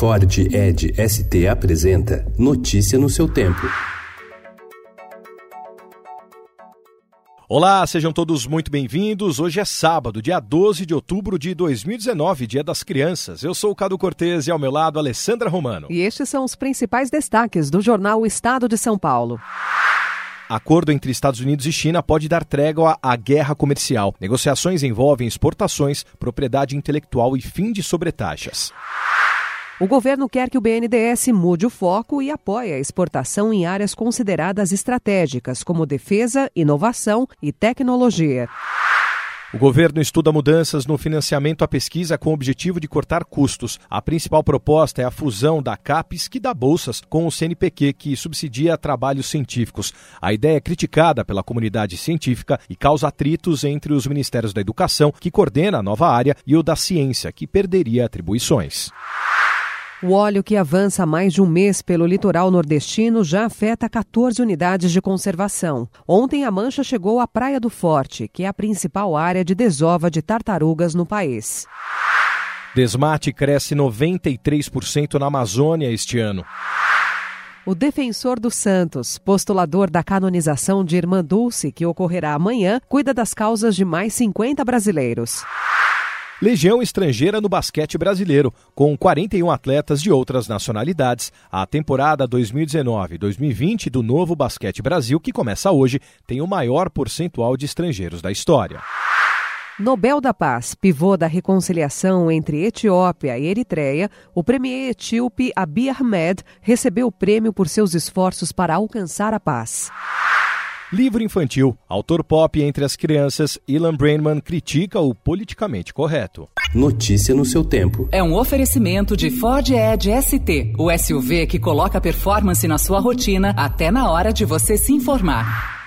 Ford Ed ST apresenta Notícia no seu tempo. Olá, sejam todos muito bem-vindos. Hoje é sábado, dia 12 de outubro de 2019, Dia das Crianças. Eu sou o Cado Cortez e ao meu lado, Alessandra Romano. E estes são os principais destaques do jornal Estado de São Paulo. Acordo entre Estados Unidos e China pode dar trégua à guerra comercial. Negociações envolvem exportações, propriedade intelectual e fim de sobretaxas. O governo quer que o BNDES mude o foco e apoie a exportação em áreas consideradas estratégicas, como defesa, inovação e tecnologia. O governo estuda mudanças no financiamento à pesquisa com o objetivo de cortar custos. A principal proposta é a fusão da CAPES, que dá bolsas, com o CNPq, que subsidia trabalhos científicos. A ideia é criticada pela comunidade científica e causa atritos entre os ministérios da Educação, que coordena a nova área, e o da Ciência, que perderia atribuições. O óleo que avança há mais de um mês pelo litoral nordestino já afeta 14 unidades de conservação. Ontem a mancha chegou à Praia do Forte, que é a principal área de desova de tartarugas no país. Desmate cresce 93% na Amazônia este ano. O defensor dos Santos, postulador da canonização de Irmã Dulce, que ocorrerá amanhã, cuida das causas de mais 50 brasileiros. Legião estrangeira no basquete brasileiro, com 41 atletas de outras nacionalidades. A temporada 2019-2020 do Novo Basquete Brasil, que começa hoje, tem o maior percentual de estrangeiros da história. Nobel da Paz, pivô da reconciliação entre Etiópia e Eritreia, o premier etíope Abiy Ahmed recebeu o prêmio por seus esforços para alcançar a paz. Livro infantil. Autor pop entre as crianças, Ilan Brainman critica o politicamente correto. Notícia no seu tempo. É um oferecimento de Ford Edge ST, o SUV que coloca performance na sua rotina até na hora de você se informar.